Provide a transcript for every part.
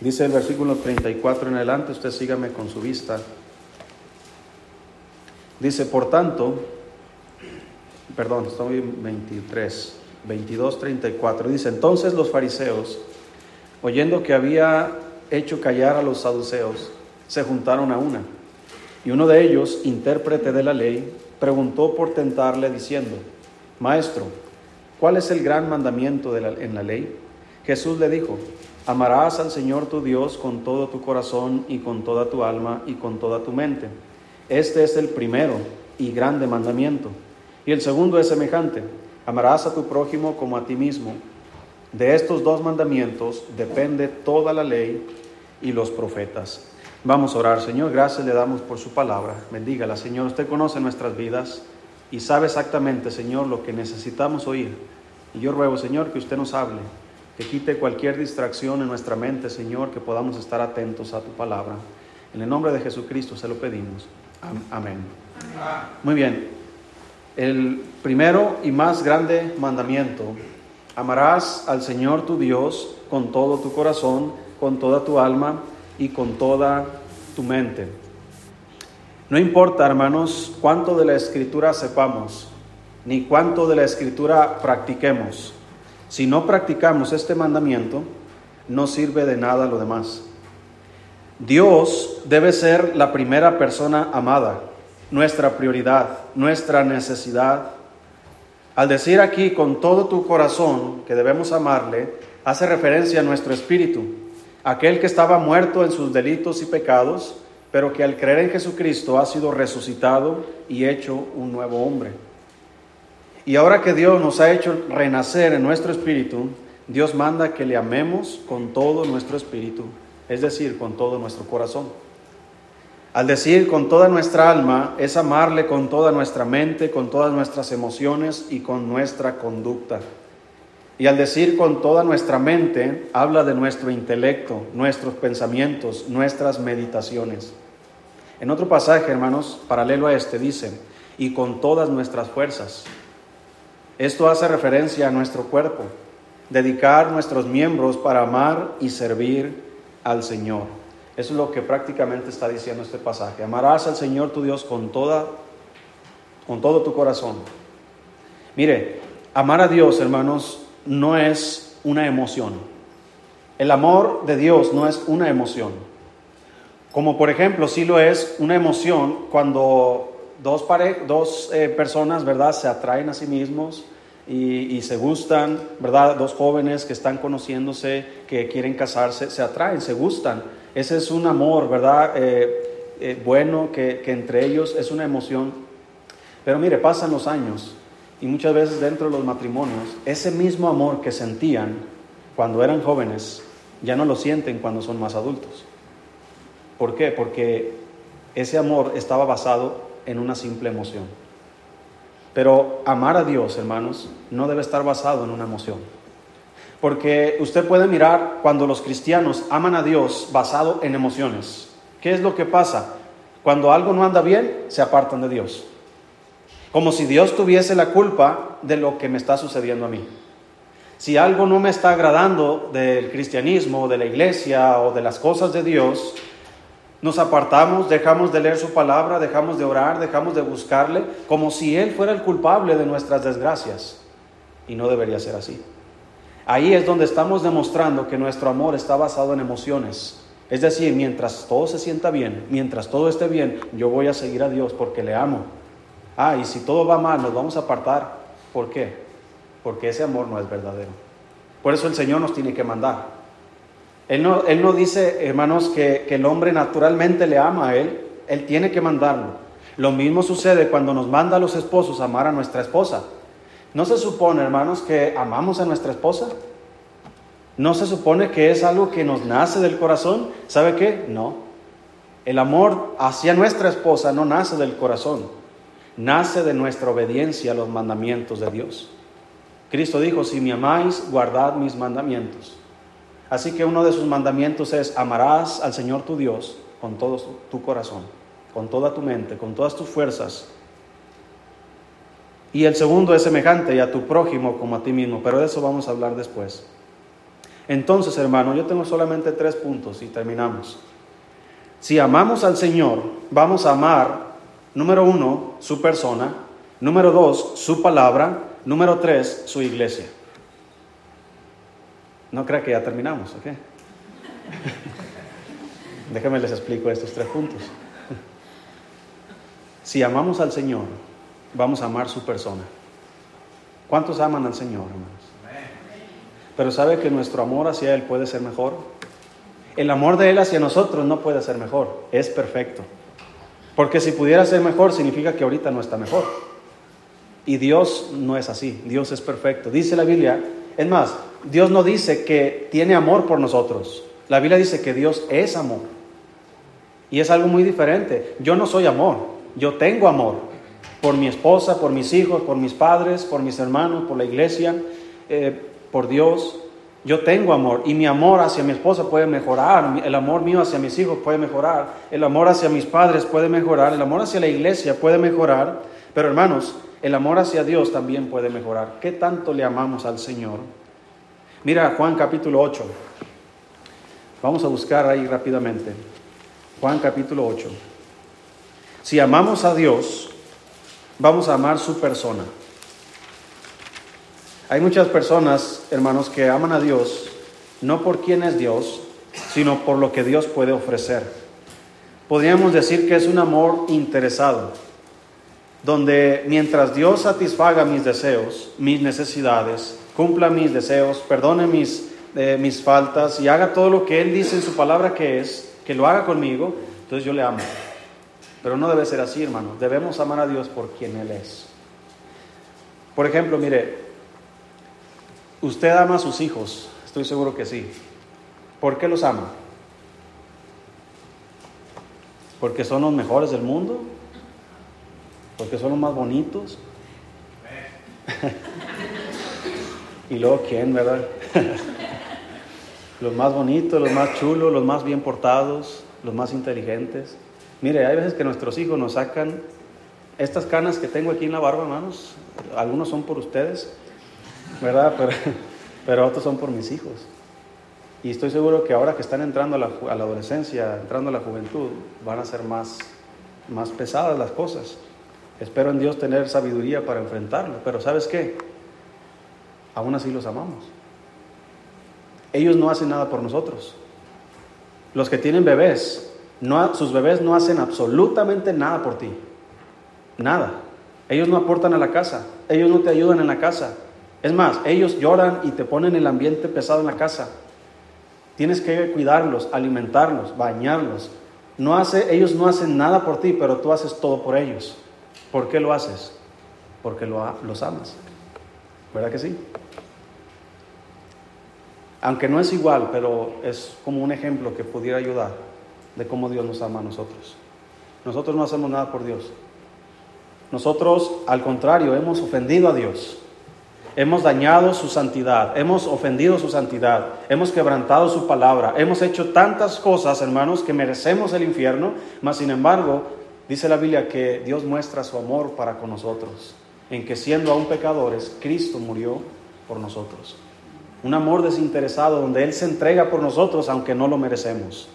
Dice el versículo 34 en adelante, usted sígame con su vista. Dice, por tanto, perdón, estoy en 23, 22, 34. Dice, entonces los fariseos, oyendo que había hecho callar a los saduceos, se juntaron a una. Y uno de ellos, intérprete de la ley, preguntó por tentarle diciendo, Maestro, ¿cuál es el gran mandamiento en la ley? Jesús le dijo, amarás al Señor tu Dios con todo tu corazón y con toda tu alma y con toda tu mente. Este es el primero y grande mandamiento. Y el segundo es semejante, amarás a tu prójimo como a ti mismo. De estos dos mandamientos depende toda la ley y los profetas. Vamos a orar, Señor, gracias le damos por su palabra. Bendígala, Señor. Usted conoce nuestras vidas y sabe exactamente, Señor, lo que necesitamos oír. Y yo ruego, Señor, que usted nos hable, que quite cualquier distracción en nuestra mente, Señor, que podamos estar atentos a tu palabra. En el nombre de Jesucristo se lo pedimos. Amén. Muy bien. El primero y más grande mandamiento, amarás al Señor tu Dios con todo tu corazón, con toda tu alma y con toda tu mente. No importa, hermanos, cuánto de la escritura sepamos, ni cuánto de la escritura practiquemos. Si no practicamos este mandamiento, no sirve de nada lo demás. Dios debe ser la primera persona amada, nuestra prioridad, nuestra necesidad. Al decir aquí con todo tu corazón que debemos amarle, hace referencia a nuestro espíritu, aquel que estaba muerto en sus delitos y pecados, pero que al creer en Jesucristo ha sido resucitado y hecho un nuevo hombre. Y ahora que Dios nos ha hecho renacer en nuestro espíritu, Dios manda que le amemos con todo nuestro espíritu, es decir, con todo nuestro corazón. Al decir con toda nuestra alma es amarle con toda nuestra mente, con todas nuestras emociones y con nuestra conducta. Y al decir con toda nuestra mente, habla de nuestro intelecto, nuestros pensamientos, nuestras meditaciones. En otro pasaje, hermanos, paralelo a este, dice, y con todas nuestras fuerzas. Esto hace referencia a nuestro cuerpo, dedicar nuestros miembros para amar y servir al Señor. Eso es lo que prácticamente está diciendo este pasaje. Amarás al Señor tu Dios con toda con todo tu corazón. Mire, amar a Dios, hermanos, no es una emoción. El amor de Dios no es una emoción. Como por ejemplo, sí lo es una emoción cuando dos, dos eh, personas, ¿verdad?, se atraen a sí mismos y, se gustan, ¿verdad? Dos jóvenes que están conociéndose, que quieren casarse, se atraen, se gustan. Ese es un amor, ¿verdad? Eh, eh, bueno, que, que entre ellos es una emoción. Pero mire, pasan los años y muchas veces dentro de los matrimonios, ese mismo amor que sentían cuando eran jóvenes, ya no lo sienten cuando son más adultos. ¿Por qué? Porque ese amor estaba basado en una simple emoción. Pero amar a Dios, hermanos, no debe estar basado en una emoción. Porque usted puede mirar cuando los cristianos aman a Dios basado en emociones. ¿Qué es lo que pasa? Cuando algo no anda bien, se apartan de Dios. Como si Dios tuviese la culpa de lo que me está sucediendo a mí. Si algo no me está agradando del cristianismo, de la iglesia o de las cosas de Dios, nos apartamos, dejamos de leer su palabra, dejamos de orar, dejamos de buscarle, como si Él fuera el culpable de nuestras desgracias. Y no debería ser así. Ahí es donde estamos demostrando que nuestro amor está basado en emociones. Es decir, mientras todo se sienta bien, mientras todo esté bien, yo voy a seguir a Dios porque le amo. Ah, y si todo va mal, nos vamos a apartar. ¿Por qué? Porque ese amor no es verdadero. Por eso el Señor nos tiene que mandar. Él no, él no dice, hermanos, que, que el hombre naturalmente le ama a Él. Él tiene que mandarlo. Lo mismo sucede cuando nos manda a los esposos amar a nuestra esposa. ¿No se supone, hermanos, que amamos a nuestra esposa? ¿No se supone que es algo que nos nace del corazón? ¿Sabe qué? No. El amor hacia nuestra esposa no nace del corazón, nace de nuestra obediencia a los mandamientos de Dios. Cristo dijo, si me amáis, guardad mis mandamientos. Así que uno de sus mandamientos es, amarás al Señor tu Dios con todo tu corazón, con toda tu mente, con todas tus fuerzas. Y el segundo es semejante y a tu prójimo como a ti mismo, pero de eso vamos a hablar después. Entonces, hermano, yo tengo solamente tres puntos y terminamos. Si amamos al Señor, vamos a amar, número uno, su persona, número dos, su palabra, número tres, su iglesia. No crea que ya terminamos, ¿ok? Déjenme les explico estos tres puntos. Si amamos al Señor, vamos a amar su persona. ¿Cuántos aman al Señor, hermanos? Pero sabe que nuestro amor hacia Él puede ser mejor. El amor de Él hacia nosotros no puede ser mejor, es perfecto. Porque si pudiera ser mejor, significa que ahorita no está mejor. Y Dios no es así, Dios es perfecto. Dice la Biblia, es más, Dios no dice que tiene amor por nosotros. La Biblia dice que Dios es amor. Y es algo muy diferente. Yo no soy amor, yo tengo amor por mi esposa, por mis hijos, por mis padres, por mis hermanos, por la iglesia, eh, por Dios. Yo tengo amor y mi amor hacia mi esposa puede mejorar, el amor mío hacia mis hijos puede mejorar, el amor hacia mis padres puede mejorar, el amor hacia la iglesia puede mejorar, pero hermanos, el amor hacia Dios también puede mejorar. ¿Qué tanto le amamos al Señor? Mira Juan capítulo 8. Vamos a buscar ahí rápidamente. Juan capítulo 8. Si amamos a Dios, vamos a amar su persona. Hay muchas personas, hermanos, que aman a Dios no por quién es Dios, sino por lo que Dios puede ofrecer. Podríamos decir que es un amor interesado, donde mientras Dios satisfaga mis deseos, mis necesidades, cumpla mis deseos, perdone mis, eh, mis faltas y haga todo lo que Él dice en su palabra que es, que lo haga conmigo, entonces yo le amo. Pero no debe ser así, hermano. Debemos amar a Dios por quien Él es. Por ejemplo, mire, usted ama a sus hijos, estoy seguro que sí. ¿Por qué los ama? ¿Porque son los mejores del mundo? ¿Porque son los más bonitos? y luego, ¿quién, verdad? los más bonitos, los más chulos, los más bien portados, los más inteligentes. Mire, hay veces que nuestros hijos nos sacan estas canas que tengo aquí en la barba, hermanos. Algunos son por ustedes, ¿verdad? Pero, otros son por mis hijos. Y estoy seguro que ahora que están entrando a la, adolescencia, entrando a la juventud, van a ser más, más pesadas las cosas. Espero en Dios tener sabiduría para enfrentarlo. Pero ¿sabes qué? Aún así los amamos. Ellos no hacen nada por nosotros. Los que tienen bebés, sus bebés no hacen absolutamente nada por ti. Nada. Ellos no aportan a la casa. Ellos no te ayudan en la casa. Es más, ellos lloran y te ponen el ambiente pesado en la casa. Tienes que cuidarlos, alimentarlos, bañarlos. No hace, ellos no hacen nada por ti, pero tú haces todo por ellos. ¿Por qué lo haces? Porque los amas. ¿Verdad que sí? Aunque no es igual, pero es como un ejemplo que pudiera ayudar de cómo Dios nos ama a nosotros. Nosotros no hacemos nada por Dios. Nosotros, al contrario, hemos ofendido a Dios. Hemos dañado su santidad, hemos ofendido su santidad, hemos quebrantado su palabra, hemos hecho tantas cosas, hermanos, que merecemos el infierno, mas sin embargo, dice la Biblia que Dios muestra su amor para con nosotros, en que siendo aún pecadores, Cristo murió por nosotros. Un amor desinteresado donde Él se entrega por nosotros aunque no lo merecemos.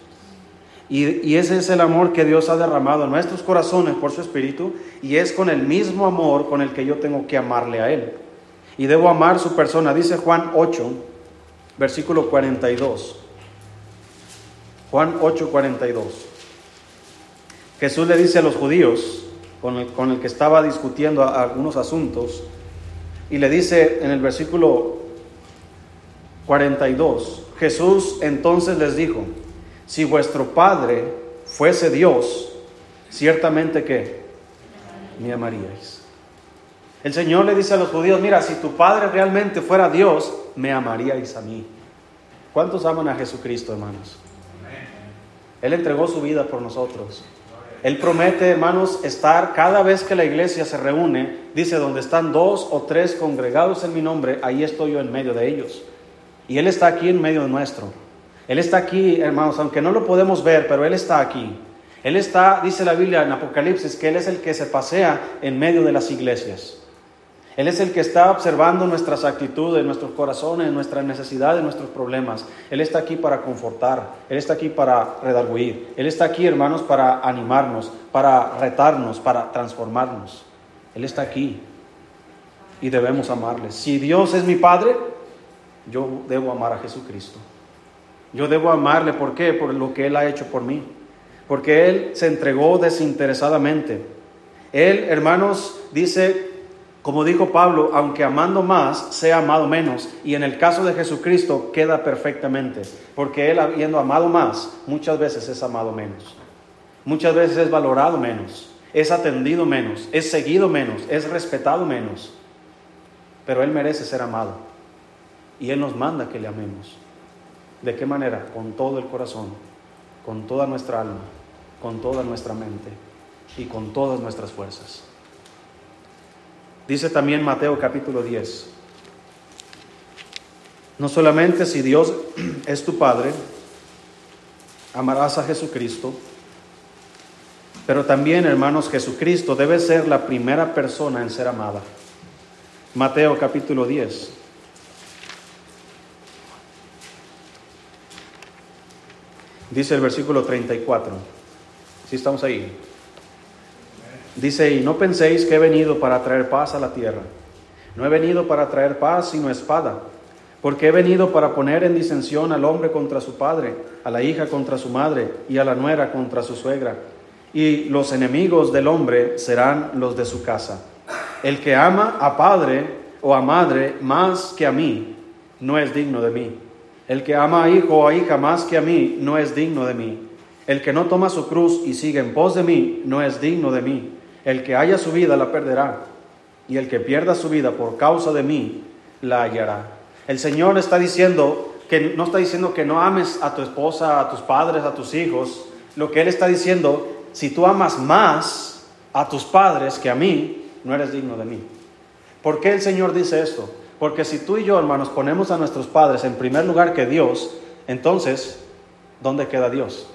Y, ese es el amor que Dios ha derramado en nuestros corazones por su Espíritu y es con el mismo amor con el que yo tengo que amarle a Él. Y debo amar su persona. Dice Juan 8, versículo 42. Juan 8, 42. Jesús le dice a los judíos, con el, con el que estaba discutiendo algunos asuntos, y le dice en el versículo 42, Jesús entonces les dijo, si vuestro Padre fuese Dios, ciertamente que me amaríais. El Señor le dice a los judíos, mira, si tu Padre realmente fuera Dios, me amaríais a mí. ¿Cuántos aman a Jesucristo, hermanos? Él entregó su vida por nosotros. Él promete, hermanos, estar cada vez que la iglesia se reúne, dice, donde están dos o tres congregados en mi nombre, ahí estoy yo en medio de ellos. Y Él está aquí en medio nuestro. Él está aquí, hermanos, aunque no lo podemos ver, pero Él está aquí. Él está, dice la Biblia en Apocalipsis, que Él es el que se pasea en medio de las iglesias. Él es el que está observando nuestras actitudes, nuestros corazones, nuestras necesidades, nuestros problemas. Él está aquí para confortar, Él está aquí para redarguir, Él está aquí, hermanos, para animarnos, para retarnos, para transformarnos. Él está aquí y debemos amarle. Si Dios es mi Padre, yo debo amar a Jesucristo. Yo debo amarle, ¿por qué? Por lo que Él ha hecho por mí. Porque Él se entregó desinteresadamente. Él, hermanos, dice como dijo Pablo, aunque amando más, sea amado menos. Y en el caso de Jesucristo queda perfectamente, porque Él habiendo amado más, muchas veces es amado menos. Muchas veces es valorado menos, es atendido menos, es seguido menos, es respetado menos. Pero Él merece ser amado. Y Él nos manda que le amemos. ¿De qué manera? Con todo el corazón, con toda nuestra alma, con toda nuestra mente y con todas nuestras fuerzas. Dice también Mateo capítulo 10. No solamente si Dios es tu Padre, amarás a Jesucristo, pero también, hermanos, Jesucristo debe ser la primera persona en ser amada. Mateo capítulo 10. Dice el versículo 34. Si estamos ahí. Dice, y no penséis que he venido para traer paz a la tierra. No he venido para traer paz, sino espada. Porque he venido para poner en disensión al hombre contra su padre, a la hija contra su madre y a la nuera contra su suegra. Y los enemigos del hombre serán los de su casa. El que ama a padre o a madre más que a mí, no es digno de mí. El que ama a hijo o a hija más que a mí, no es digno de mí. El que no toma su cruz y sigue en pos de mí, no es digno de mí. El que haya su vida la perderá, y el que pierda su vida por causa de mí la hallará. El Señor está diciendo que no está diciendo que no ames a tu esposa, a tus padres, a tus hijos. Lo que Él está diciendo, si tú amas más a tus padres que a mí, no eres digno de mí. ¿Por qué el Señor dice esto? Porque si tú y yo, hermanos, ponemos a nuestros padres en primer lugar que Dios, entonces, ¿dónde queda Dios?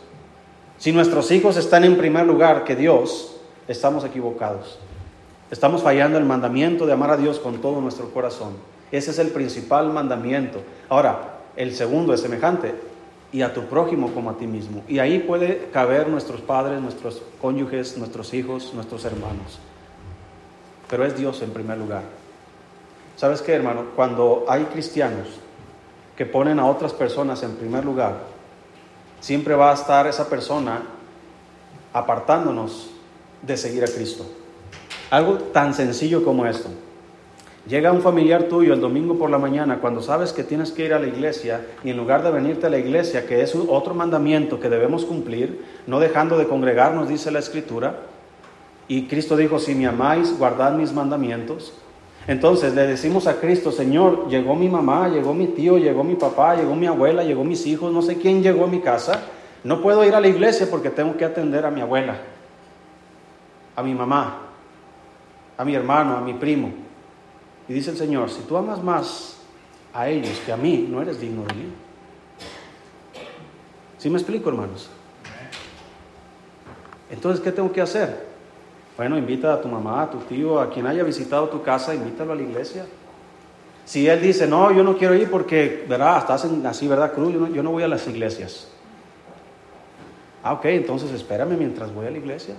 Si nuestros hijos están en primer lugar que Dios, estamos equivocados. Estamos fallando el mandamiento de amar a Dios con todo nuestro corazón. Ese es el principal mandamiento. Ahora, el segundo es semejante, y a tu prójimo como a ti mismo. Y ahí puede caber nuestros padres, nuestros cónyuges, nuestros hijos, nuestros hermanos. Pero es Dios en primer lugar. ¿Sabes qué, hermano? Cuando hay cristianos que ponen a otras personas en primer lugar, siempre va a estar esa persona apartándonos de seguir a Cristo. Algo tan sencillo como esto. Llega un familiar tuyo el domingo por la mañana cuando sabes que tienes que ir a la iglesia y en lugar de venirte a la iglesia, que es otro mandamiento que debemos cumplir, no dejando de congregarnos, dice la escritura, y Cristo dijo, si me amáis, guardad mis mandamientos. Entonces le decimos a Cristo, Señor, llegó mi mamá, llegó mi tío, llegó mi papá, llegó mi abuela, llegó mis hijos, no sé quién llegó a mi casa, no puedo ir a la iglesia porque tengo que atender a mi abuela a mi mamá, a mi hermano, a mi primo. Y dice el Señor, si tú amas más a ellos que a mí, no eres digno de mí. ¿Sí me explico, hermanos? Entonces, ¿qué tengo que hacer? Bueno, invita a tu mamá, a tu tío, a quien haya visitado tu casa, invítalo a la iglesia. Si él dice, no, yo no quiero ir porque, ¿verdad? Estás así, ¿verdad? Cruz, yo no, yo no voy a las iglesias. Ah, ok, entonces espérame mientras voy a la iglesia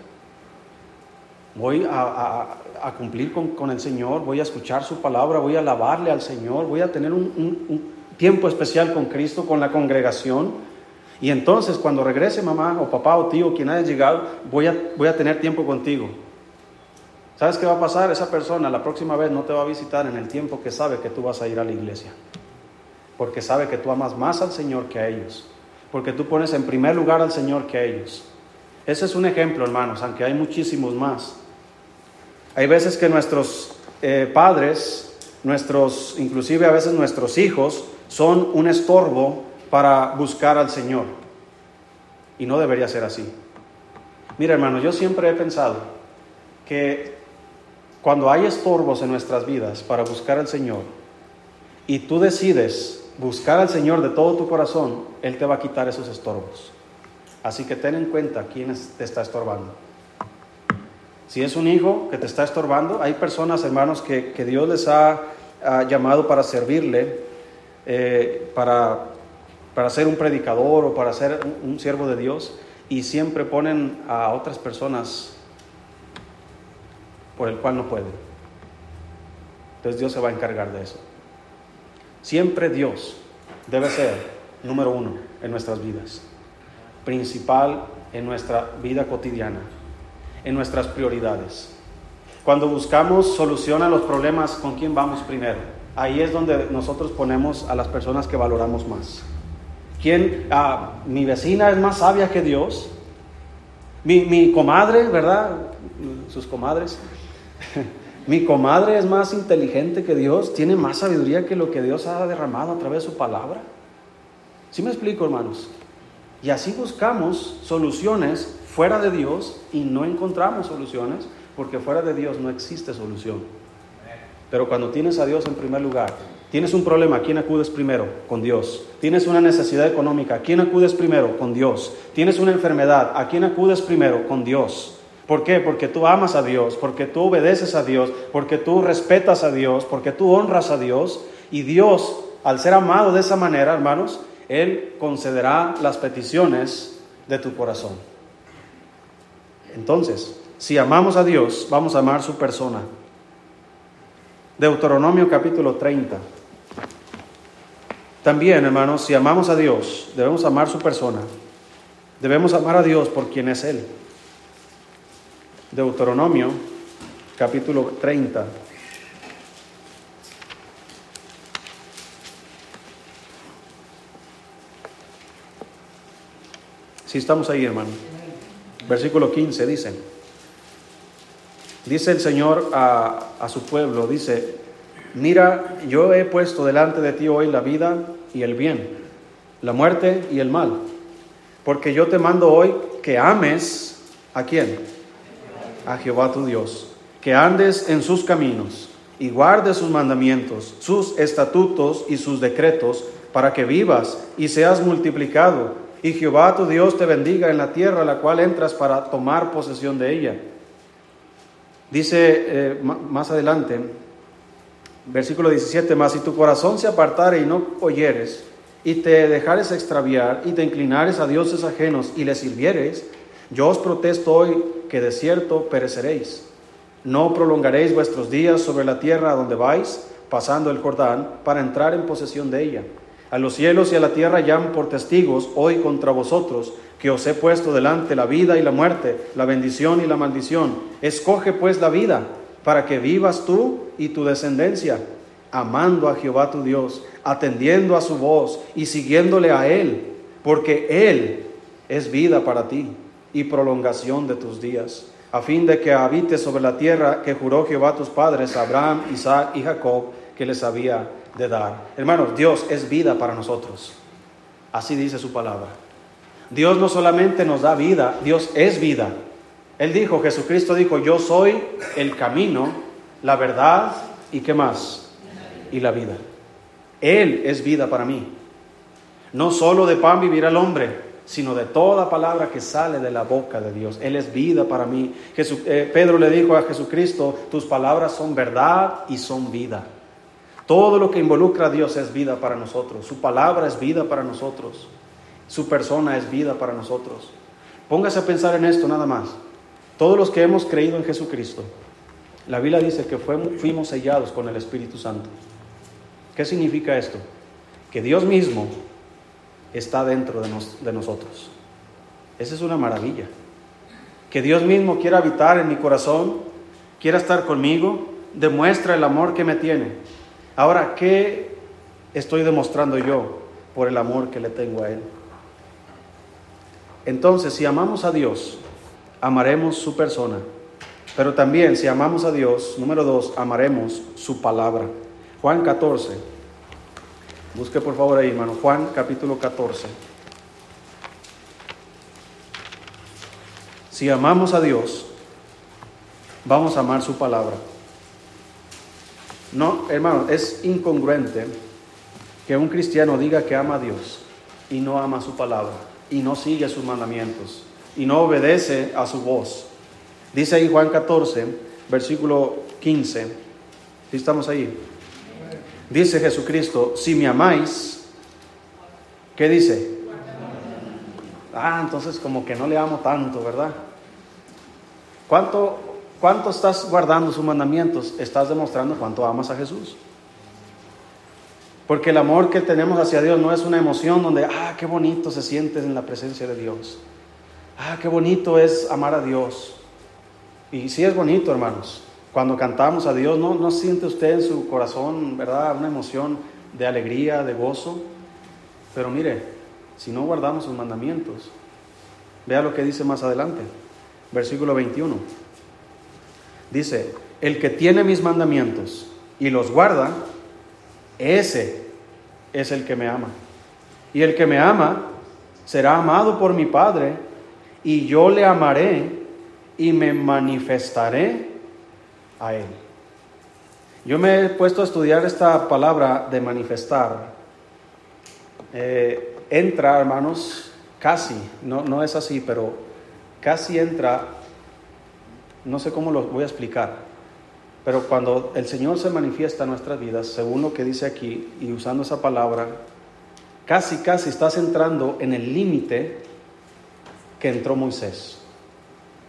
voy a, cumplir con, el Señor, voy a escuchar su palabra, voy a alabarle al Señor, voy a tener un, tiempo especial con Cristo, con la congregación. Y entonces cuando regrese mamá o papá o tío, quien haya llegado, voy a, voy a tener tiempo contigo. ¿Sabes qué va a pasar? Esa persona la próxima vez no te va a visitar en el tiempo que sabe que tú vas a ir a la iglesia. Porque sabe que tú amas más al Señor que a ellos. Porque tú pones en primer lugar al Señor que a ellos. Ese es un ejemplo, hermanos, aunque hay muchísimos más. Hay veces que nuestros eh, padres, nuestros, inclusive a veces nuestros hijos, son un estorbo para buscar al Señor. Y no debería ser así. Mira, hermano, yo siempre he pensado que cuando hay estorbos en nuestras vidas para buscar al Señor y tú decides buscar al Señor de todo tu corazón, Él te va a quitar esos estorbos. Así que ten en cuenta quién te está estorbando. Si es un hijo que te está estorbando, hay personas, hermanos, que, Dios les ha, llamado para servirle, eh, para, para ser un predicador o para ser un, un siervo de Dios, y siempre ponen a otras personas por el cual no pueden. Entonces Dios se va a encargar de eso. Siempre Dios debe ser número uno en nuestras vidas, principal en nuestra vida cotidiana en nuestras prioridades. Cuando buscamos solución a los problemas, ¿con quién vamos primero? Ahí es donde nosotros ponemos a las personas que valoramos más. ¿Quién? Ah, mi vecina es más sabia que Dios. Mi, mi comadre, ¿verdad? Sus comadres. mi comadre es más inteligente que Dios, tiene más sabiduría que lo que Dios ha derramado a través de su palabra. ¿Sí me explico, hermanos? Y así buscamos soluciones fuera de Dios y no encontramos soluciones porque fuera de Dios no existe solución. Pero cuando tienes a Dios en primer lugar, tienes un problema, ¿a quién acudes primero? Con Dios. Tienes una necesidad económica, ¿a quién acudes primero? Con Dios. Tienes una enfermedad, ¿a quién acudes primero? Con Dios. ¿Por qué? Porque tú amas a Dios, porque tú obedeces a Dios, porque tú respetas a Dios, porque tú honras a Dios. Y Dios, al ser amado de esa manera, hermanos, Él concederá las peticiones de tu corazón. Entonces, si amamos a Dios, vamos a amar su persona. Deuteronomio capítulo 30. También, hermanos, si amamos a Dios, debemos amar su persona. Debemos amar a Dios por quien es Él. Deuteronomio capítulo 30. Si estamos ahí, hermano. Versículo 15 dice, dice el Señor a, a su pueblo, dice, mira, yo he puesto delante de ti hoy la vida y el bien, la muerte y el mal, porque yo te mando hoy que ames a quién? A Jehová tu Dios, que andes en sus caminos y guardes sus mandamientos, sus estatutos y sus decretos, para que vivas y seas multiplicado y Jehová tu Dios te bendiga en la tierra a la cual entras para tomar posesión de ella. Dice eh, más adelante, versículo 17, más si tu corazón se apartare y no oyeres, y te dejares extraviar, y te inclinares a dioses ajenos y les sirvieres, yo os protesto hoy que de cierto pereceréis. No prolongaréis vuestros días sobre la tierra a donde vais, pasando el Jordán, para entrar en posesión de ella a los cielos y a la tierra llaman por testigos hoy contra vosotros, que os he puesto delante la vida y la muerte, la bendición y la maldición. Escoge pues la vida, para que vivas tú y tu descendencia, amando a Jehová tu Dios, atendiendo a su voz y siguiéndole a Él, porque Él es vida para ti y prolongación de tus días, a fin de que habites sobre la tierra que juró Jehová a tus padres, Abraham, Isaac y Jacob, que les había de dar. Hermanos, Dios es vida para nosotros. Así dice su palabra. Dios no solamente nos da vida, Dios es vida. Él dijo, Jesucristo dijo, yo soy el camino, la verdad y qué más? Y la vida. Él es vida para mí. No solo de pan vivirá el hombre, sino de toda palabra que sale de la boca de Dios. Él es vida para mí. Eh, Pedro le dijo a Jesucristo, tus palabras son verdad y son vida. Todo lo que involucra a Dios es vida para nosotros. Su palabra es vida para nosotros. Su persona es vida para nosotros. Póngase a pensar en esto nada más. Todos los que hemos creído en Jesucristo, la Biblia dice que fuimos sellados con el Espíritu Santo. ¿Qué significa esto? Que Dios mismo está dentro de, de nosotros. Esa es una maravilla. Que Dios mismo quiera habitar en mi corazón, quiera estar conmigo, demuestra el amor que me tiene Ahora, ¿qué estoy demostrando yo por el amor que le tengo a Él? Entonces, si amamos a Dios, amaremos su persona. Pero también, si amamos a Dios, número dos, amaremos su palabra. Juan 14. Busque por favor ahí, hermano. Juan capítulo 14. Si amamos a Dios, vamos a amar su palabra. No, hermano, es incongruente que un cristiano diga que ama a Dios y no ama su palabra y no sigue sus mandamientos y no obedece a su voz. Dice ahí Juan 14, versículo 15. ¿Sí estamos ahí? Dice Jesucristo, si me amáis, ¿qué dice? Ah, entonces como que no le amo tanto, ¿verdad? ¿Cuánto, cuánto estás guardando sus mandamientos? Estás demostrando cuánto amas a Jesús. Porque el amor que tenemos hacia Dios no es una emoción donde, ah, qué bonito se siente en la presencia de Dios. Ah, qué bonito es amar a Dios. Y sí es bonito, hermanos. Cuando cantamos a Dios, ¿no, ¿no siente usted en su corazón, verdad, una emoción de alegría, de gozo? Pero mire, si no guardamos sus mandamientos, vea lo que dice más adelante, versículo 21. Dice, el que tiene mis mandamientos y los guarda, ese es el que me ama. Y el que me ama será amado por mi Padre, y yo le amaré y me manifestaré a Él. Yo me he puesto a estudiar esta palabra de manifestar. Eh, entra, hermanos, casi, no, no es así, pero casi entra, no sé cómo lo voy a explicar, pero cuando el Señor se manifiesta en nuestras vidas, según lo que dice aquí, y usando esa palabra, casi, casi estás entrando en el límite que entró Moisés.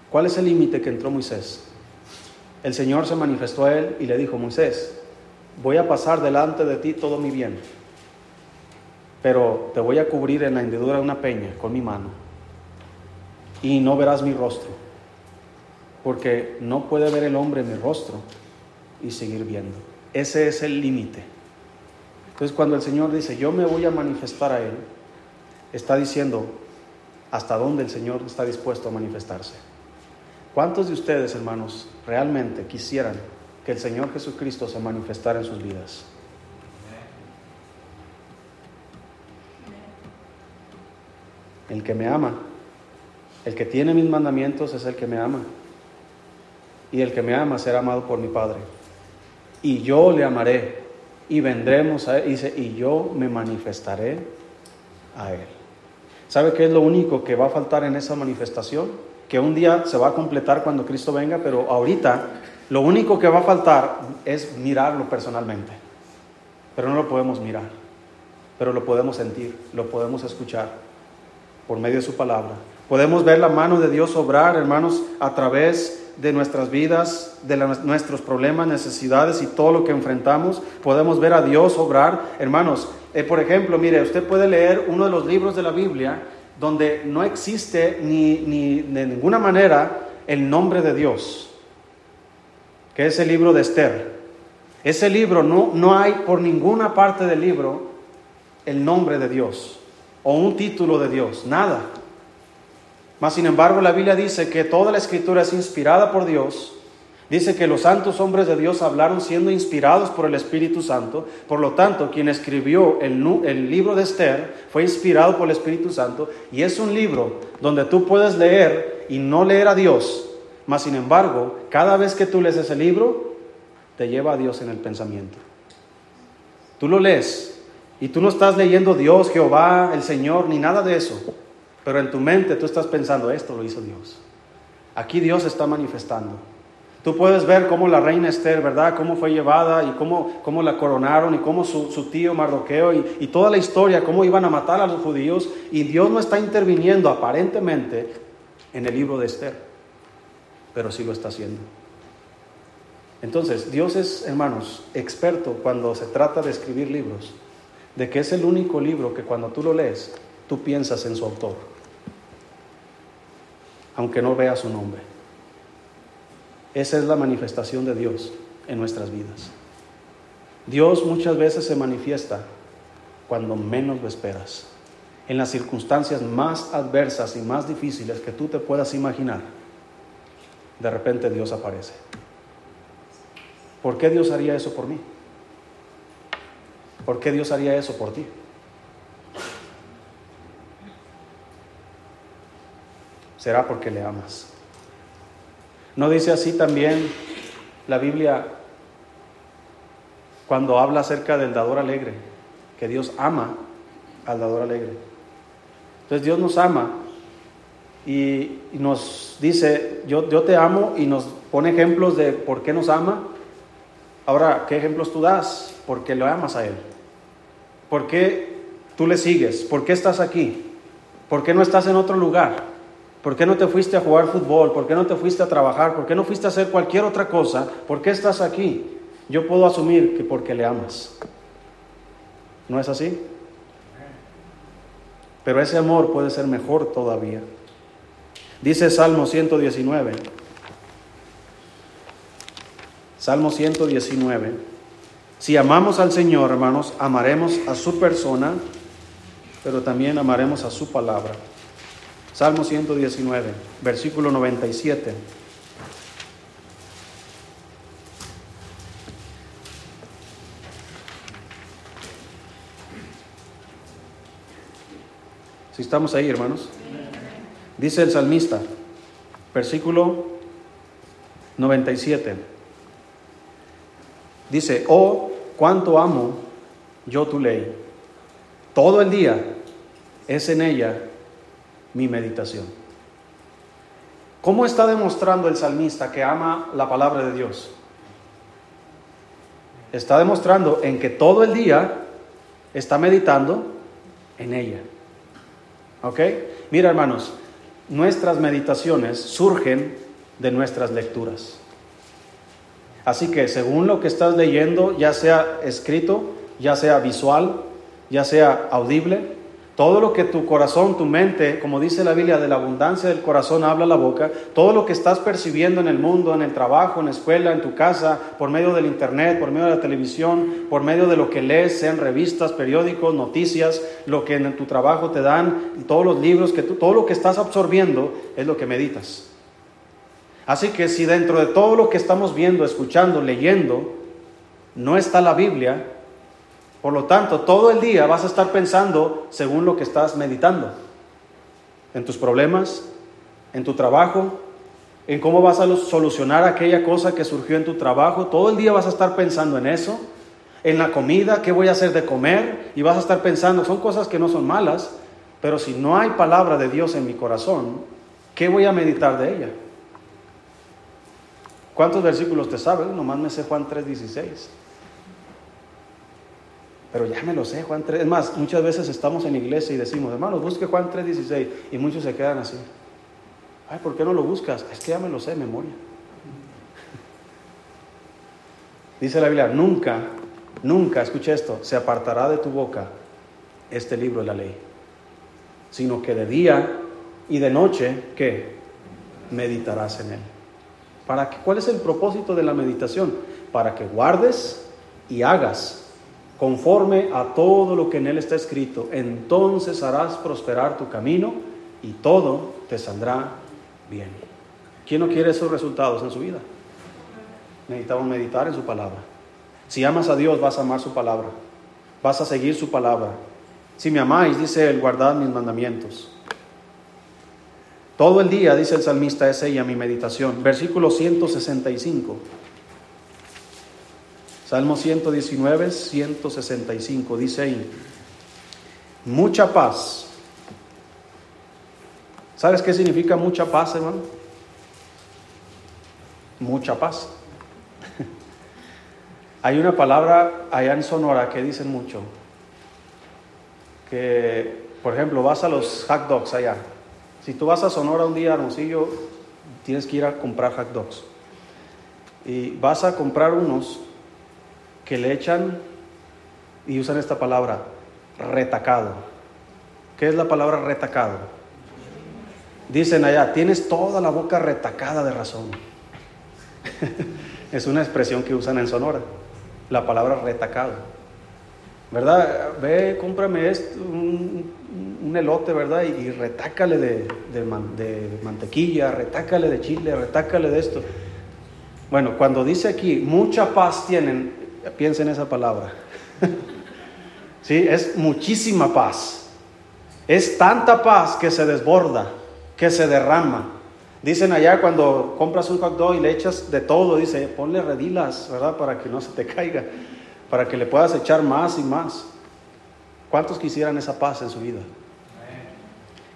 ¿Cuál es el límite que entró Moisés? El Señor se manifestó a él y le dijo, Moisés, voy a pasar delante de ti todo mi bien, pero te voy a cubrir en la hendidura de una peña con mi mano y no verás mi rostro, porque no puede ver el hombre mi rostro y seguir viendo. Ese es el límite. Entonces cuando el Señor dice, yo me voy a manifestar a Él, está diciendo hasta dónde el Señor está dispuesto a manifestarse. ¿Cuántos de ustedes, hermanos, realmente quisieran que el Señor Jesucristo se manifestara en sus vidas? El que me ama, el que tiene mis mandamientos es el que me ama. Y el que me ama será amado por mi Padre y yo le amaré y vendremos a él, dice, y yo me manifestaré a él. ¿Sabe qué es lo único que va a faltar en esa manifestación? Que un día se va a completar cuando Cristo venga, pero ahorita lo único que va a faltar es mirarlo personalmente. Pero no lo podemos mirar, pero lo podemos sentir, lo podemos escuchar por medio de su palabra. Podemos ver la mano de Dios obrar, hermanos, a través de nuestras vidas, de nuestros problemas, necesidades y todo lo que enfrentamos, podemos ver a Dios obrar. Hermanos, eh, por ejemplo, mire, usted puede leer uno de los libros de la Biblia donde no existe ni, ni de ninguna manera el nombre de Dios, que es el libro de Esther. Ese libro no, no hay por ninguna parte del libro el nombre de Dios o un título de Dios, nada. Mas, sin embargo, la Biblia dice que toda la escritura es inspirada por Dios. Dice que los santos hombres de Dios hablaron siendo inspirados por el Espíritu Santo. Por lo tanto, quien escribió el, libro de Esther fue inspirado por el Espíritu Santo. Y es un libro donde tú puedes leer y no leer a Dios. Mas, sin embargo, cada vez que tú lees ese libro, te lleva a Dios en el pensamiento. Tú lo lees y tú no estás leyendo Dios, Jehová, el Señor, ni nada de eso. Pero en tu mente tú estás pensando, esto lo hizo Dios. Aquí Dios está manifestando. Tú puedes ver cómo la reina Esther, ¿verdad? Cómo fue llevada y cómo, cómo la coronaron y cómo su, tío Mardoqueo y, y toda la historia, cómo iban a matar a los judíos. Y Dios no está interviniendo aparentemente en el libro de Esther, pero sí lo está haciendo. Entonces, Dios es, hermanos, experto cuando se trata de escribir libros, de que es el único libro que cuando tú lo lees, tú piensas en su autor, aunque no veas su nombre. Esa es la manifestación de Dios en nuestras vidas. Dios muchas veces se manifiesta cuando menos lo esperas, en las circunstancias más adversas y más difíciles que tú te puedas imaginar. De repente Dios aparece. ¿Por qué Dios haría eso por mí? ¿Por qué Dios haría eso por ti? será porque le amas. ¿No dice así también la Biblia cuando habla acerca del dador alegre? Que Dios ama al dador alegre. Entonces Dios nos ama y, nos dice, yo, te amo y nos pone ejemplos de por qué nos ama. Ahora, ¿qué ejemplos tú das? ¿Por qué lo amas a Él? ¿Por qué tú le sigues? ¿Por qué estás aquí? ¿Por qué no estás en otro lugar? ¿Por qué no te fuiste a jugar fútbol? ¿Por qué no te fuiste a trabajar? ¿Por qué no fuiste a hacer cualquier otra cosa? ¿Por qué estás aquí? Yo puedo asumir que porque le amas. ¿No es así? Pero ese amor puede ser mejor todavía. Dice Salmo 119. Salmo 119. Si amamos al Señor, hermanos, amaremos a su persona, pero también amaremos a su palabra. Salmo 119, versículo 97. Si estamos ahí, hermanos. Dice el salmista, versículo 97. Dice, oh, cuánto amo yo tu ley. Todo el día es en ella mi meditación. ¿Cómo está demostrando el salmista que ama la palabra de Dios? Está demostrando en que todo el día está meditando en ella. ¿Ok? Mira hermanos, nuestras meditaciones surgen de nuestras lecturas. Así que según lo que estás leyendo, ya sea escrito, ya sea visual, ya sea audible, todo lo que tu corazón, tu mente, como dice la Biblia, de la abundancia del corazón habla la boca, todo lo que estás percibiendo en el mundo, en el trabajo, en la escuela, en tu casa, por medio del internet, por medio de la televisión, por medio de lo que lees, sean revistas, periódicos, noticias, lo que en tu trabajo te dan, todos los libros, que todo lo que estás absorbiendo es lo que meditas. Así que si dentro de todo lo que estamos viendo, escuchando, leyendo, no está la Biblia, por lo tanto, todo el día vas a estar pensando según lo que estás meditando. En tus problemas, en tu trabajo, en cómo vas a solucionar aquella cosa que surgió en tu trabajo. Todo el día vas a estar pensando en eso. En la comida, qué voy a hacer de comer. Y vas a estar pensando, son cosas que no son malas, pero si no hay palabra de Dios en mi corazón, ¿qué voy a meditar de ella? ¿Cuántos versículos te saben? Nomás me sé Juan 3:16. Pero ya me lo sé, Juan 3. Es más, muchas veces estamos en iglesia y decimos, hermanos, busque Juan 3.16. Y muchos se quedan así. Ay, ¿por qué no lo buscas? Es que ya me lo sé memoria. Dice la Biblia, nunca, nunca, escucha esto, se apartará de tu boca este libro de la ley, sino que de día y de noche, ¿qué? Meditarás en él. ¿Para qué? ¿Cuál es el propósito de la meditación? Para que guardes y hagas conforme a todo lo que en él está escrito. Entonces harás prosperar tu camino y todo te saldrá bien. ¿Quién no quiere esos resultados en su vida? Necesitamos meditar en su palabra. Si amas a Dios, vas a amar su palabra. Vas a seguir su palabra. Si me amáis, dice él, guardad mis mandamientos. Todo el día, dice el salmista, es ella mi meditación. Versículo 165. Salmo 119, 165, dice ahí, mucha paz. ¿Sabes qué significa mucha paz, hermano? Mucha paz. Hay una palabra allá en Sonora que dicen mucho, que, por ejemplo, vas a los hot dogs allá. Si tú vas a Sonora un día, Hermosillo, tienes que ir a comprar hot dogs. Y vas a comprar unos que le echan y usan esta palabra, retacado. ¿Qué es la palabra retacado? Dicen allá, tienes toda la boca retacada de razón. es una expresión que usan en Sonora, la palabra retacado. ¿Verdad? Ve, cómprame un, elote, ¿verdad? Y, retácale de, de mantequilla, retácale de chile, retácale de esto. Bueno, cuando dice aquí, mucha paz tienen, Piensa en esa palabra. ¿Sí? Es muchísima paz. Es tanta paz que se desborda, que se derrama. Dicen allá cuando compras un hot y le echas de todo, dice, ponle redilas, ¿verdad? Para que no se te caiga, para que le puedas echar más y más. ¿Cuántos quisieran esa paz en su vida?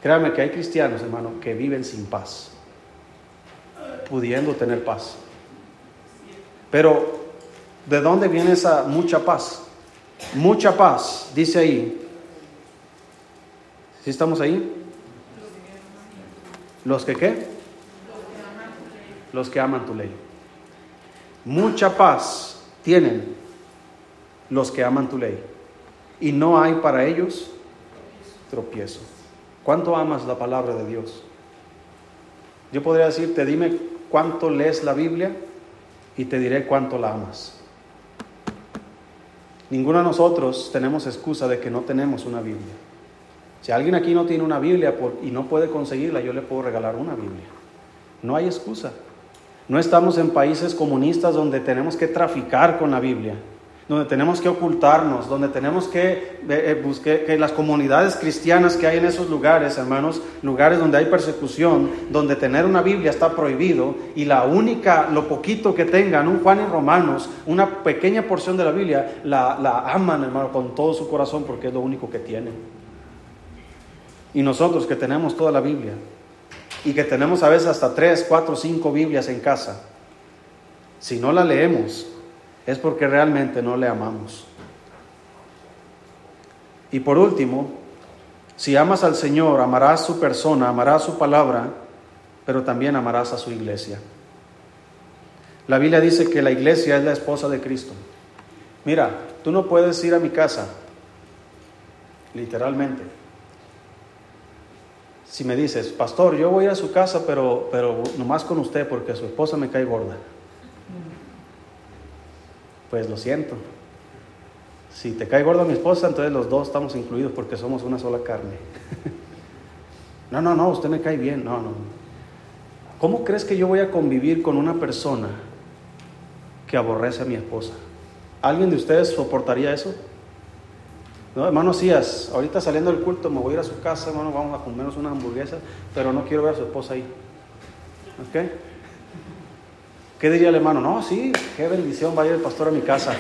Créame que hay cristianos, hermano, que viven sin paz, pudiendo tener paz. Pero, ¿de dónde viene esa mucha paz? Mucha paz, dice ahí. ¿Sí estamos ahí? ¿Los que qué? Los que aman tu ley. Mucha paz tienen los que aman tu ley. Y no hay para ellos tropiezo. ¿Cuánto amas la palabra de Dios? Yo podría decirte, dime cuánto lees la Biblia y te diré cuánto la amas. Ninguno de nosotros tenemos excusa de que no tenemos una Biblia. Si alguien aquí no tiene una Biblia y no puede conseguirla, yo le puedo regalar una Biblia. No hay excusa. No estamos en países comunistas donde tenemos que traficar con la Biblia donde tenemos que ocultarnos, donde tenemos que eh, eh, buscar que las comunidades cristianas que hay en esos lugares, hermanos, lugares donde hay persecución, donde tener una Biblia está prohibido y la única, lo poquito que tengan, un Juan y Romanos, una pequeña porción de la Biblia, la, la aman, hermano, con todo su corazón porque es lo único que tienen. Y nosotros que tenemos toda la Biblia y que tenemos a veces hasta tres, cuatro, cinco Biblias en casa, si no la leemos, es porque realmente no le amamos. Y por último, si amas al Señor, amarás su persona, amarás su palabra, pero también amarás a su iglesia. La Biblia dice que la iglesia es la esposa de Cristo. Mira, tú no puedes ir a mi casa, literalmente. Si me dices, pastor, yo voy a su casa, pero, pero nomás con usted porque su esposa me cae gorda pues lo siento. Si te cae gorda mi esposa, entonces los dos estamos incluidos porque somos una sola carne. no, no, no, usted me cae bien. No, no. ¿Cómo crees que yo voy a convivir con una persona que aborrece a mi esposa? ¿Alguien de ustedes soportaría eso? No, hermano Cías, ahorita saliendo del culto me voy a ir a su casa, hermano, vamos a comernos una hamburguesa, pero no quiero ver a su esposa ahí. ¿Ok? ¿Qué diría el hermano? No, sí, qué bendición, vaya el pastor a mi casa.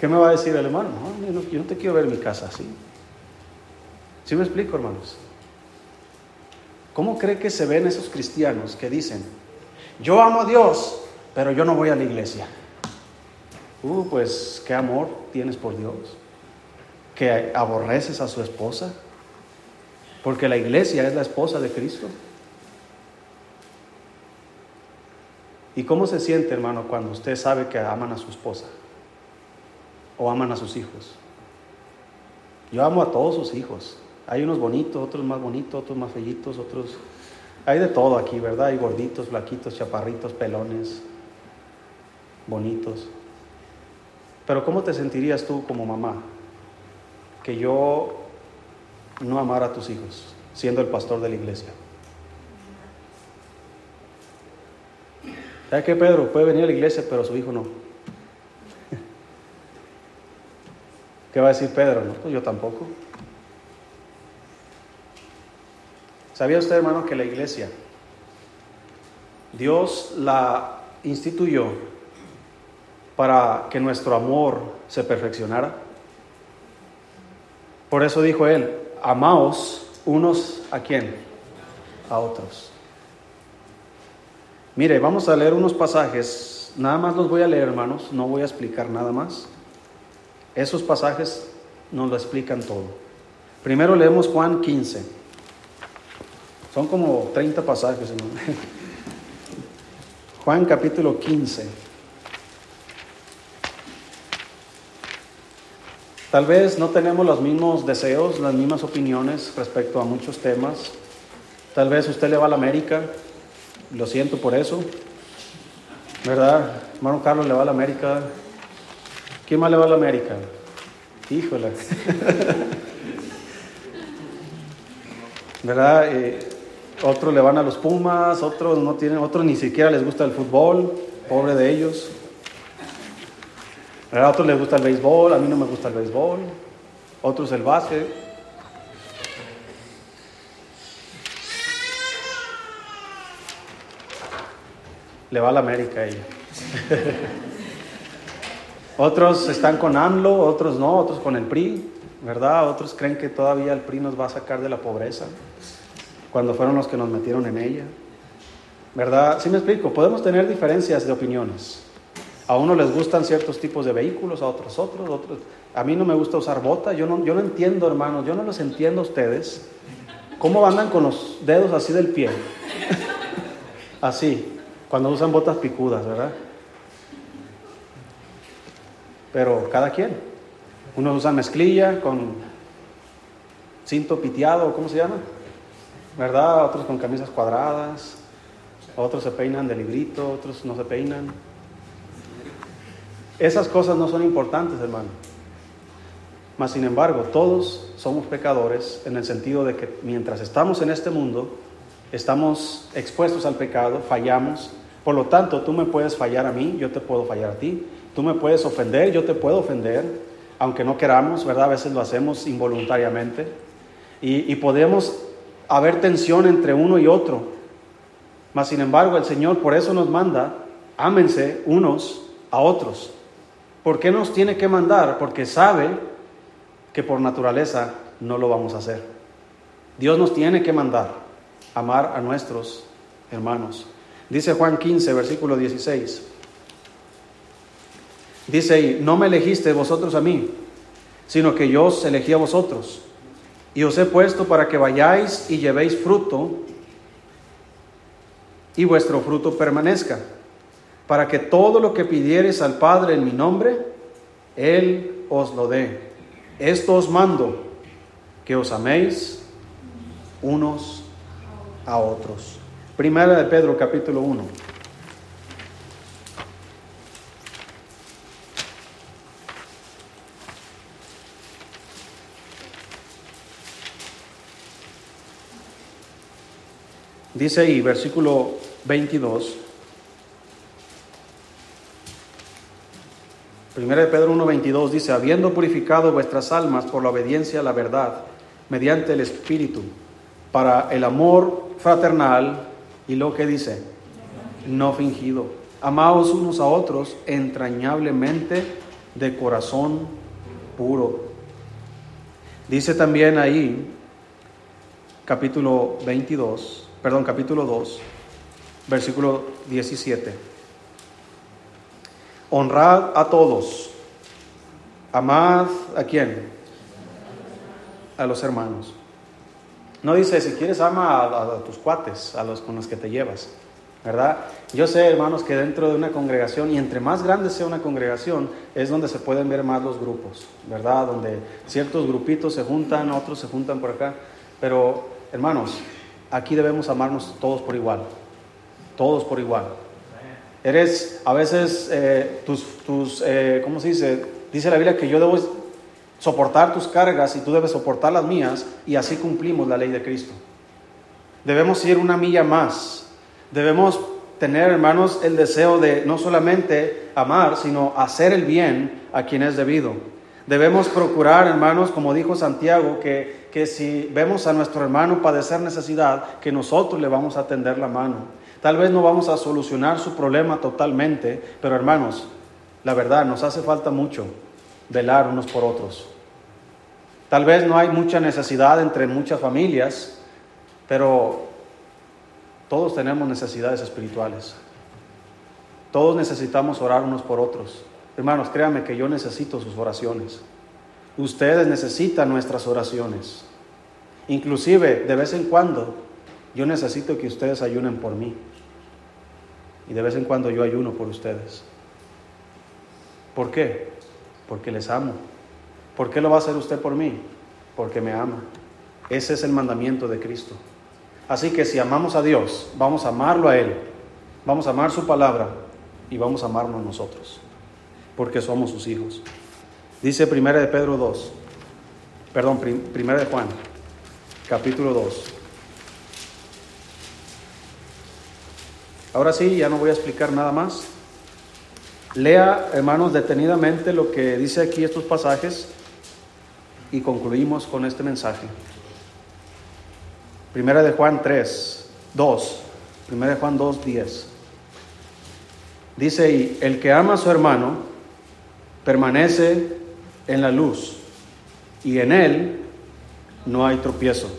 ¿Qué me va a decir el hermano? No, yo no, te quiero ver en mi casa así. ¿Sí me explico, hermanos? ¿Cómo cree que se ven esos cristianos que dicen, yo amo a Dios, pero yo no voy a la iglesia? Uh, pues qué amor tienes por Dios. Que aborreces a su esposa. Porque la iglesia es la esposa de Cristo. ¿Y cómo se siente, hermano, cuando usted sabe que aman a su esposa o aman a sus hijos? Yo amo a todos sus hijos. Hay unos bonitos, otros más bonitos, otros más fellitos, otros... Hay de todo aquí, ¿verdad? Hay gorditos, flaquitos, chaparritos, pelones, bonitos. Pero ¿cómo te sentirías tú como mamá que yo no amara a tus hijos siendo el pastor de la iglesia? ¿Sabe qué, Pedro? Puede venir a la iglesia, pero su hijo no. ¿Qué va a decir Pedro? No, pues yo tampoco. ¿Sabía usted, hermano, que la iglesia, Dios la instituyó para que nuestro amor se perfeccionara? Por eso dijo él, amaos unos a quién? A otros. Mire, vamos a leer unos pasajes, nada más los voy a leer hermanos, no voy a explicar nada más. Esos pasajes nos lo explican todo. Primero leemos Juan 15. Son como 30 pasajes. Juan capítulo 15. Tal vez no tenemos los mismos deseos, las mismas opiniones respecto a muchos temas. Tal vez usted le va a la América, lo siento por eso. ¿Verdad? Hermano Carlos le va a la América. ¿Quién más le va a la América? Híjole. ¿Verdad? Eh, otros le van a los Pumas, otros no tienen, otros ni siquiera les gusta el fútbol, pobre de ellos. A otros les gusta el béisbol, a mí no me gusta el béisbol, otros el básquet. Le va a la América ella. otros están con AMLO, otros no, otros con el PRI. ¿verdad? Otros creen que todavía el PRI nos va a sacar de la pobreza, cuando fueron los que nos metieron en ella. ¿Verdad? Sí me explico, podemos tener diferencias de opiniones. A uno les gustan ciertos tipos de vehículos, a otros otros, otros. A mí no me gusta usar botas, yo no, yo no entiendo, hermanos, yo no los entiendo a ustedes. ¿Cómo andan con los dedos así del pie? así, cuando usan botas picudas, ¿verdad? Pero cada quien. Unos usan mezclilla con cinto piteado, ¿cómo se llama? ¿Verdad? Otros con camisas cuadradas, otros se peinan de librito, otros no se peinan. Esas cosas no son importantes, hermano. Mas, sin embargo, todos somos pecadores en el sentido de que mientras estamos en este mundo, estamos expuestos al pecado, fallamos. Por lo tanto, tú me puedes fallar a mí, yo te puedo fallar a ti. Tú me puedes ofender, yo te puedo ofender, aunque no queramos, ¿verdad? A veces lo hacemos involuntariamente. Y, y podemos haber tensión entre uno y otro. Mas, sin embargo, el Señor por eso nos manda, ámense unos a otros. ¿Por qué nos tiene que mandar? Porque sabe que por naturaleza no lo vamos a hacer. Dios nos tiene que mandar amar a nuestros hermanos. Dice Juan 15, versículo 16. Dice no me elegiste vosotros a mí, sino que yo os elegí a vosotros. Y os he puesto para que vayáis y llevéis fruto y vuestro fruto permanezca, para que todo lo que pidiereis al Padre en mi nombre, Él os lo dé. Esto os mando, que os améis unos a otros. Primera de Pedro capítulo 1. Dice ahí, versículo 22. Primera de Pedro 1:22 dice, habiendo purificado vuestras almas por la obediencia a la verdad, mediante el Espíritu, para el amor fraternal y lo que dice, no fingido. Amaos unos a otros entrañablemente de corazón puro. Dice también ahí, capítulo 22, perdón, capítulo 2, versículo 17. Honrad a todos. Amad a quién? A los hermanos. No dice, si quieres ama a, tus cuates, a los con los que te llevas. ¿Verdad? Yo sé, hermanos, que dentro de una congregación, y entre más grande sea una congregación, es donde se pueden ver más los grupos, ¿verdad? Donde ciertos grupitos se juntan, otros se juntan por acá. Pero, hermanos, aquí debemos amarnos todos por igual. Todos por igual. Eres, a veces, eh, tus, tus eh, ¿cómo se dice? Dice la Biblia que yo debo soportar tus cargas y tú debes soportar las mías y así cumplimos la ley de Cristo. Debemos ir una milla más. Debemos tener, hermanos, el deseo de no solamente amar, sino hacer el bien a quien es debido. Debemos procurar, hermanos, como dijo Santiago, que, que si vemos a nuestro hermano padecer necesidad, que nosotros le vamos a tender la mano. Tal vez no vamos a solucionar su problema totalmente, pero hermanos, la verdad, nos hace falta mucho velar unos por otros. Tal vez no hay mucha necesidad entre muchas familias, pero todos tenemos necesidades espirituales. Todos necesitamos orar unos por otros. Hermanos, créanme que yo necesito sus oraciones. Ustedes necesitan nuestras oraciones. Inclusive, de vez en cuando, yo necesito que ustedes ayunen por mí. Y de vez en cuando yo ayuno por ustedes. ¿Por qué? Porque les amo. ¿Por qué lo va a hacer usted por mí? Porque me ama. Ese es el mandamiento de Cristo. Así que si amamos a Dios, vamos a amarlo a Él, vamos a amar su palabra y vamos a amarnos nosotros, porque somos sus hijos. Dice Primera de Pedro 2, perdón, Primera de Juan, capítulo 2. Ahora sí, ya no voy a explicar nada más. Lea, hermanos, detenidamente lo que dice aquí estos pasajes y concluimos con este mensaje. Primera de Juan 3, 2. Primera de Juan 2, 10. Dice ahí, el que ama a su hermano permanece en la luz y en Él no hay tropiezo.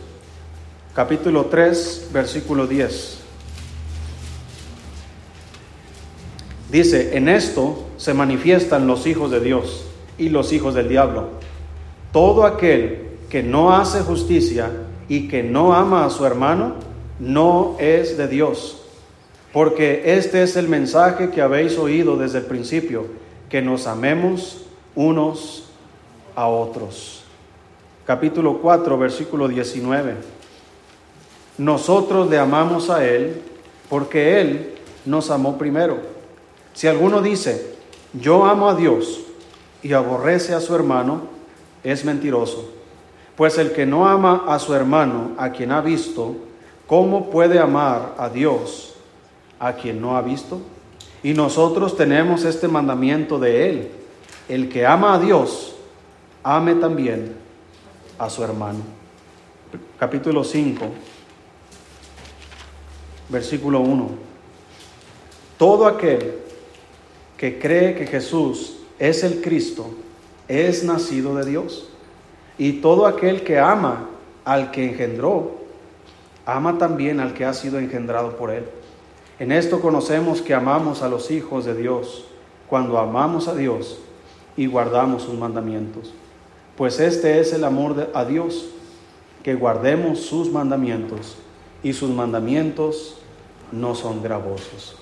Capítulo 3, versículo 10. Dice, en esto se manifiestan los hijos de Dios y los hijos del diablo. Todo aquel que no hace justicia y que no ama a su hermano, no es de Dios. Porque este es el mensaje que habéis oído desde el principio, que nos amemos unos a otros. Capítulo 4, versículo 19. Nosotros le amamos a Él porque Él nos amó primero. Si alguno dice, yo amo a Dios y aborrece a su hermano, es mentiroso. Pues el que no ama a su hermano, a quien ha visto, ¿cómo puede amar a Dios a quien no ha visto? Y nosotros tenemos este mandamiento de Él. El que ama a Dios, ame también a su hermano. Capítulo 5, versículo 1. Todo aquel que cree que Jesús es el Cristo, es nacido de Dios. Y todo aquel que ama al que engendró, ama también al que ha sido engendrado por él. En esto conocemos que amamos a los hijos de Dios, cuando amamos a Dios y guardamos sus mandamientos. Pues este es el amor a Dios, que guardemos sus mandamientos, y sus mandamientos no son gravosos.